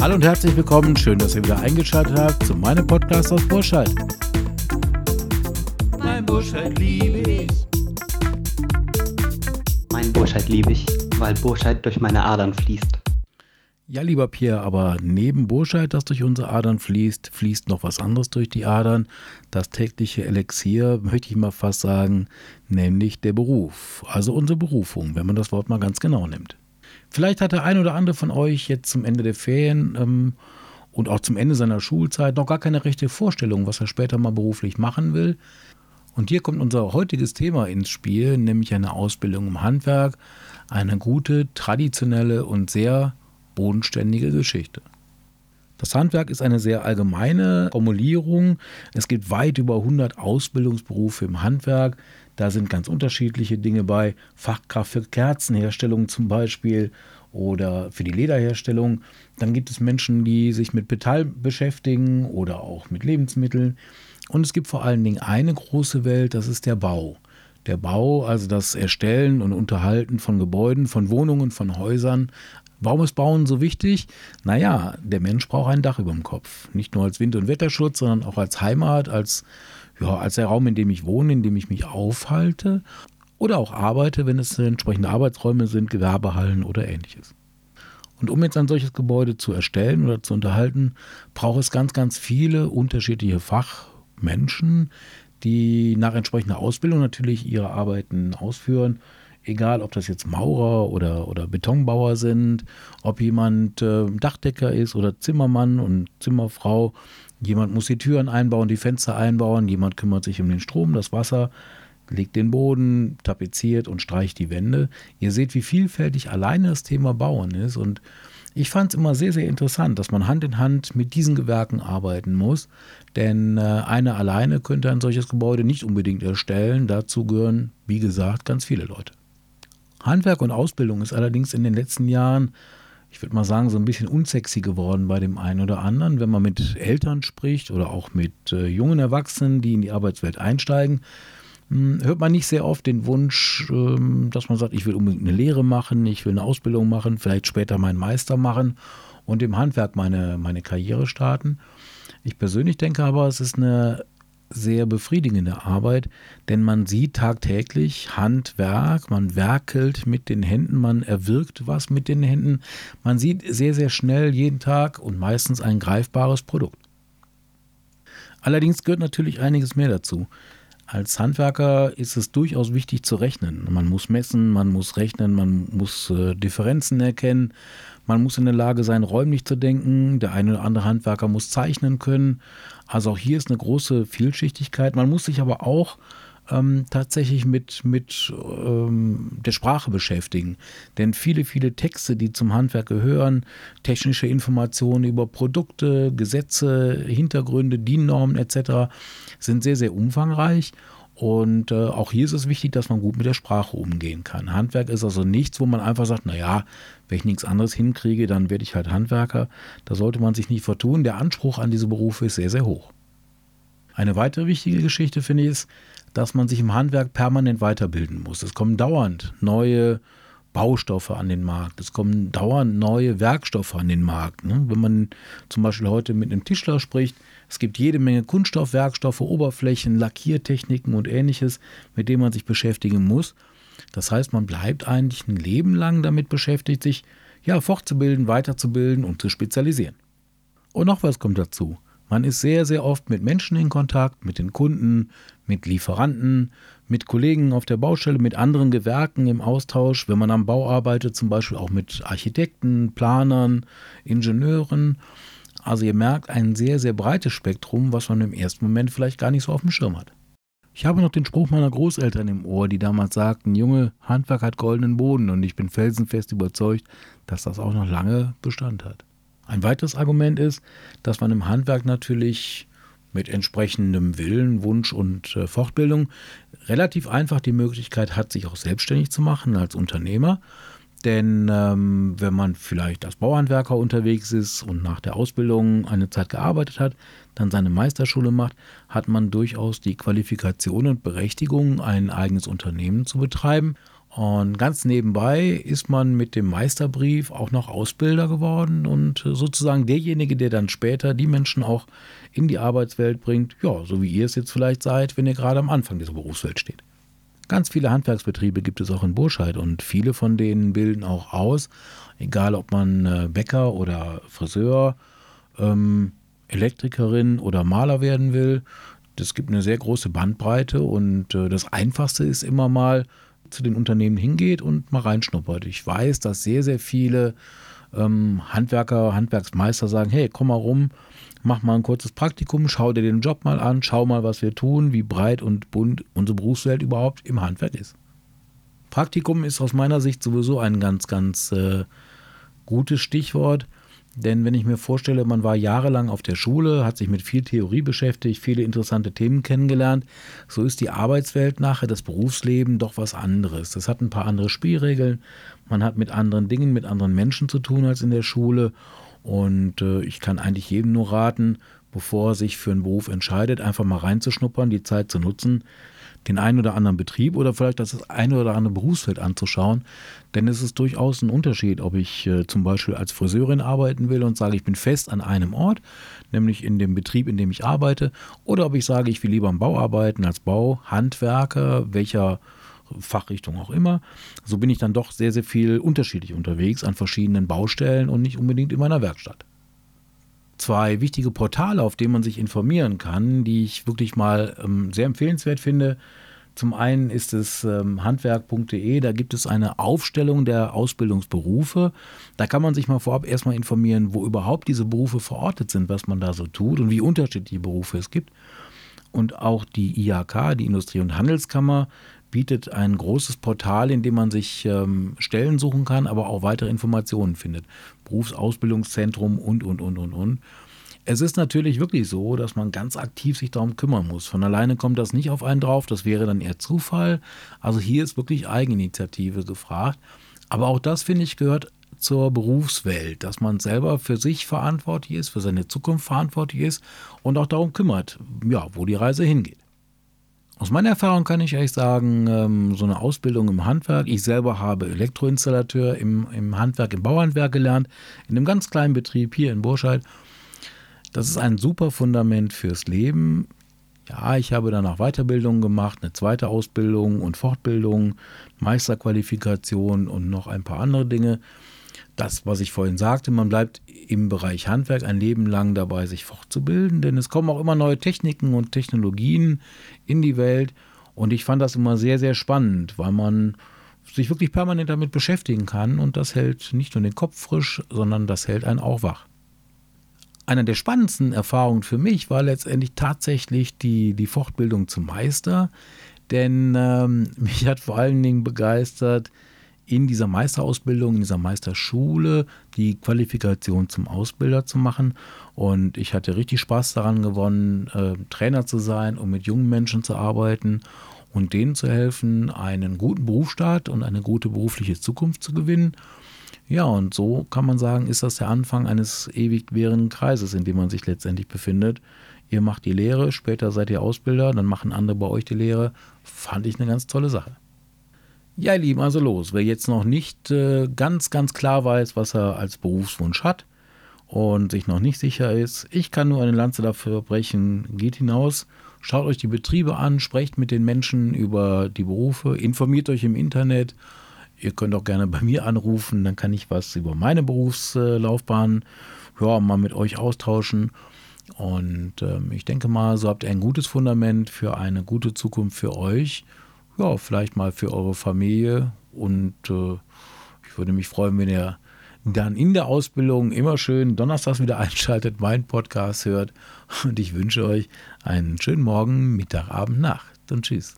Hallo und herzlich willkommen. Schön, dass ihr wieder eingeschaltet habt zu meinem Podcast aus Burscheid. Mein Burscheid liebe ich. Mein Burscheid liebe ich, weil Burscheid durch meine Adern fließt. Ja, lieber Pierre, aber neben Burscheid, das durch unsere Adern fließt, fließt noch was anderes durch die Adern. Das tägliche Elixier, möchte ich mal fast sagen, nämlich der Beruf. Also unsere Berufung, wenn man das Wort mal ganz genau nimmt. Vielleicht hat der ein oder andere von euch jetzt zum Ende der Ferien ähm, und auch zum Ende seiner Schulzeit noch gar keine richtige Vorstellung, was er später mal beruflich machen will. Und hier kommt unser heutiges Thema ins Spiel, nämlich eine Ausbildung im Handwerk, eine gute, traditionelle und sehr bodenständige Geschichte. Das Handwerk ist eine sehr allgemeine Formulierung. Es gibt weit über 100 Ausbildungsberufe im Handwerk. Da sind ganz unterschiedliche Dinge bei. Fachkraft für Kerzenherstellung zum Beispiel oder für die Lederherstellung. Dann gibt es Menschen, die sich mit Metall beschäftigen oder auch mit Lebensmitteln. Und es gibt vor allen Dingen eine große Welt, das ist der Bau. Der Bau, also das Erstellen und Unterhalten von Gebäuden, von Wohnungen, von Häusern, Warum ist Bauen so wichtig? Naja, der Mensch braucht ein Dach über dem Kopf. Nicht nur als Wind- und Wetterschutz, sondern auch als Heimat, als, ja, als der Raum, in dem ich wohne, in dem ich mich aufhalte oder auch arbeite, wenn es entsprechende Arbeitsräume sind, Gewerbehallen oder ähnliches. Und um jetzt ein solches Gebäude zu erstellen oder zu unterhalten, braucht es ganz, ganz viele unterschiedliche Fachmenschen, die nach entsprechender Ausbildung natürlich ihre Arbeiten ausführen egal ob das jetzt Maurer oder, oder Betonbauer sind, ob jemand äh, Dachdecker ist oder Zimmermann und Zimmerfrau. Jemand muss die Türen einbauen, die Fenster einbauen, jemand kümmert sich um den Strom, das Wasser, legt den Boden, tapeziert und streicht die Wände. Ihr seht, wie vielfältig alleine das Thema Bauen ist und ich fand es immer sehr, sehr interessant, dass man Hand in Hand mit diesen Gewerken arbeiten muss, denn äh, einer alleine könnte ein solches Gebäude nicht unbedingt erstellen. Dazu gehören, wie gesagt, ganz viele Leute. Handwerk und Ausbildung ist allerdings in den letzten Jahren, ich würde mal sagen, so ein bisschen unsexy geworden bei dem einen oder anderen. Wenn man mit Eltern spricht oder auch mit äh, jungen Erwachsenen, die in die Arbeitswelt einsteigen, mh, hm, hört man nicht sehr oft den Wunsch, ähm, dass man sagt, ich will unbedingt eine Lehre machen, ich will eine Ausbildung machen, vielleicht später meinen Meister machen und im Handwerk meine, meine Karriere starten. Ich persönlich denke aber, es ist eine sehr befriedigende Arbeit, denn man sieht tagtäglich Handwerk, man werkelt mit den Händen, man erwirkt was mit den Händen, man sieht sehr, sehr schnell jeden Tag und meistens ein greifbares Produkt. Allerdings gehört natürlich einiges mehr dazu. Als Handwerker ist es durchaus wichtig zu rechnen. Man muss messen, man muss rechnen, man muss äh, Differenzen erkennen, man muss in der Lage sein, räumlich zu denken. Der eine oder andere Handwerker muss zeichnen können. Also auch hier ist eine große Vielschichtigkeit. Man muss sich aber auch ähm, tatsächlich mit, mit ähm, der Sprache beschäftigen. Denn viele, viele Texte, die zum Handwerk gehören, technische Informationen über Produkte, Gesetze, Hintergründe, DIN-Normen etc., sind sehr, sehr umfangreich. Und äh, auch hier ist es wichtig, dass man gut mit der Sprache umgehen kann. Handwerk ist also nichts, wo man einfach sagt, naja, wenn ich nichts anderes hinkriege, dann werde ich halt Handwerker. Da sollte man sich nicht vertun. Der Anspruch an diese Berufe ist sehr, sehr hoch. Eine weitere wichtige Geschichte finde ich ist, dass man sich im Handwerk permanent weiterbilden muss. Es kommen dauernd neue Baustoffe an den Markt. Es kommen dauernd neue Werkstoffe an den Markt. Ne? Wenn man zum Beispiel heute mit einem Tischler spricht, es gibt jede Menge Kunststoffwerkstoffe, Oberflächen, Lackiertechniken und ähnliches, mit denen man sich beschäftigen muss. Das heißt, man bleibt eigentlich ein Leben lang damit beschäftigt, sich ja, fortzubilden, weiterzubilden und zu spezialisieren. Und noch was kommt dazu. Man ist sehr, sehr oft mit Menschen in Kontakt, mit den Kunden, mit Lieferanten, mit Kollegen auf der Baustelle, mit anderen Gewerken im Austausch, wenn man am Bau arbeitet, zum Beispiel auch mit Architekten, Planern, Ingenieuren. Also ihr merkt ein sehr, sehr breites Spektrum, was man im ersten Moment vielleicht gar nicht so auf dem Schirm hat. Ich habe noch den Spruch meiner Großeltern im Ohr, die damals sagten, Junge, Handwerk hat goldenen Boden und ich bin felsenfest überzeugt, dass das auch noch lange Bestand hat. Ein weiteres Argument ist, dass man im Handwerk natürlich mit entsprechendem Willen, Wunsch und äh, Fortbildung relativ einfach die Möglichkeit hat, sich auch selbstständig zu machen als Unternehmer. Denn ähm, wenn man vielleicht als Bauhandwerker unterwegs ist und nach der Ausbildung eine Zeit gearbeitet hat, dann seine Meisterschule macht, hat man durchaus die Qualifikation und Berechtigung, ein eigenes Unternehmen zu betreiben. Und ganz nebenbei ist man mit dem Meisterbrief auch noch Ausbilder geworden und sozusagen derjenige, der dann später die Menschen auch in die Arbeitswelt bringt, ja, so wie ihr es jetzt vielleicht seid, wenn ihr gerade am Anfang dieser Berufswelt steht. Ganz viele Handwerksbetriebe gibt es auch in Burscheid und viele von denen bilden auch aus, egal ob man äh, Bäcker oder Friseur, ähm, Elektrikerin oder Maler werden will. Es gibt eine sehr große Bandbreite und äh, das Einfachste ist immer mal zu den Unternehmen hingeht und mal reinschnuppert. Ich weiß, dass sehr, sehr viele ähm, Handwerker, Handwerksmeister sagen, hey, komm mal rum, mach mal ein kurzes Praktikum, schau dir den Job mal an, schau mal, was wir tun, wie breit und bunt unsere Berufswelt überhaupt im Handwerk ist. Praktikum ist aus meiner Sicht sowieso ein ganz, ganz äh, gutes Stichwort. Denn wenn ich mir vorstelle, man war jahrelang auf der Schule, hat sich mit viel Theorie beschäftigt, viele interessante Themen kennengelernt, so ist die Arbeitswelt nachher, das Berufsleben doch was anderes. Das hat ein paar andere Spielregeln, man hat mit anderen Dingen, mit anderen Menschen zu tun als in der Schule und äh, ich kann eigentlich jedem nur raten, bevor er sich für einen Beruf entscheidet, einfach mal reinzuschnuppern, die Zeit zu nutzen, den einen oder anderen Betrieb oder vielleicht das eine oder andere Berufsfeld anzuschauen. Denn es ist durchaus ein Unterschied, ob ich äh, zum Beispiel als Friseurin arbeiten will und sage, ich bin fest an einem Ort, nämlich in dem Betrieb, in dem ich arbeite, oder ob ich sage, ich will lieber am Bau arbeiten als Bauhandwerker, welcher Fachrichtung auch immer. So bin ich dann doch sehr, sehr viel unterschiedlich unterwegs an verschiedenen Baustellen und nicht unbedingt in meiner Werkstatt. Zwei wichtige Portale, auf denen man sich informieren kann, die ich wirklich mal ähm, sehr empfehlenswert finde. Zum einen ist es ähm, handwerk.de, da gibt es eine Aufstellung der Ausbildungsberufe. Da kann man sich mal vorab erstmal informieren, wo überhaupt diese Berufe verortet sind, was man da so tut und wie unterschiedliche Berufe es gibt. Und auch die IHK, die Industrie- und Handelskammer, bietet ein großes Portal, in dem man sich ähm, Stellen suchen kann, aber auch weitere Informationen findet. Berufsausbildungszentrum und, und, und, und, und. Es ist natürlich wirklich so, dass man ganz aktiv sich darum kümmern muss. Von alleine kommt das nicht auf einen drauf, das wäre dann eher Zufall. Also hier ist wirklich Eigeninitiative gefragt. Aber auch das, finde ich, gehört zur Berufswelt, dass man selber für sich verantwortlich ist, für seine Zukunft verantwortlich ist und auch darum kümmert, ja, wo die Reise hingeht. Aus meiner Erfahrung kann ich euch sagen, ähm, so eine Ausbildung im Handwerk, ich selber habe Elektroinstallateur im, im Handwerk, im Bauhandwerk gelernt, in einem ganz kleinen Betrieb hier in Burscheid. Das ist ein super Fundament fürs Leben. Ja, ich habe danach Weiterbildung gemacht, eine zweite Ausbildung und Fortbildung, Meisterqualifikation und noch ein paar andere Dinge das, was ich vorhin sagte, man bleibt im Bereich Handwerk ein Leben lang dabei, sich fortzubilden, denn es kommen auch immer neue Techniken und Technologien in die Welt. Und ich fand das immer sehr, sehr spannend, weil man sich wirklich permanent damit beschäftigen kann und das hält nicht nur den Kopf frisch, sondern das hält einen auch wach. Einer der spannendsten Erfahrungen für mich war letztendlich tatsächlich die, die Fortbildung zum Meister, denn ähm, mich hat vor allen Dingen begeistert, in dieser Meisterausbildung, in dieser Meisterschule die Qualifikation zum Ausbilder zu machen. Und ich hatte richtig Spaß daran gewonnen, äh, Trainer zu sein und mit jungen Menschen zu arbeiten und denen zu helfen, einen guten Berufsstart und eine gute berufliche Zukunft zu gewinnen. Ja, und so kann man sagen, ist das der Anfang eines ewig währenden Kreises, in dem man sich letztendlich befindet. Ihr macht die Lehre, später seid ihr Ausbilder, dann machen andere bei euch die Lehre. Fand ich eine ganz tolle Sache. Ja, ihr Lieben, also los. Wer jetzt noch nicht äh, ganz, ganz klar weiß, was er als Berufswunsch hat und sich noch nicht sicher ist, ich kann nur eine Lanze dafür brechen. Geht hinaus, schaut euch die Betriebe an, sprecht mit den Menschen über die Berufe, informiert euch im Internet. Ihr könnt auch gerne bei mir anrufen, dann kann ich was über meine Berufslaufbahn ja, mal mit euch austauschen. Und ähm, ich denke mal, so habt ihr ein gutes Fundament für eine gute Zukunft für euch ja, vielleicht mal für eure Familie. Und äh, ich würde mich freuen, wenn ihr dann in der Ausbildung immer schön donnerstags wieder einschaltet, meinen Podcast hört. Und ich wünsche euch einen schönen Morgen, Mittag, Abend, Nacht und tschüss.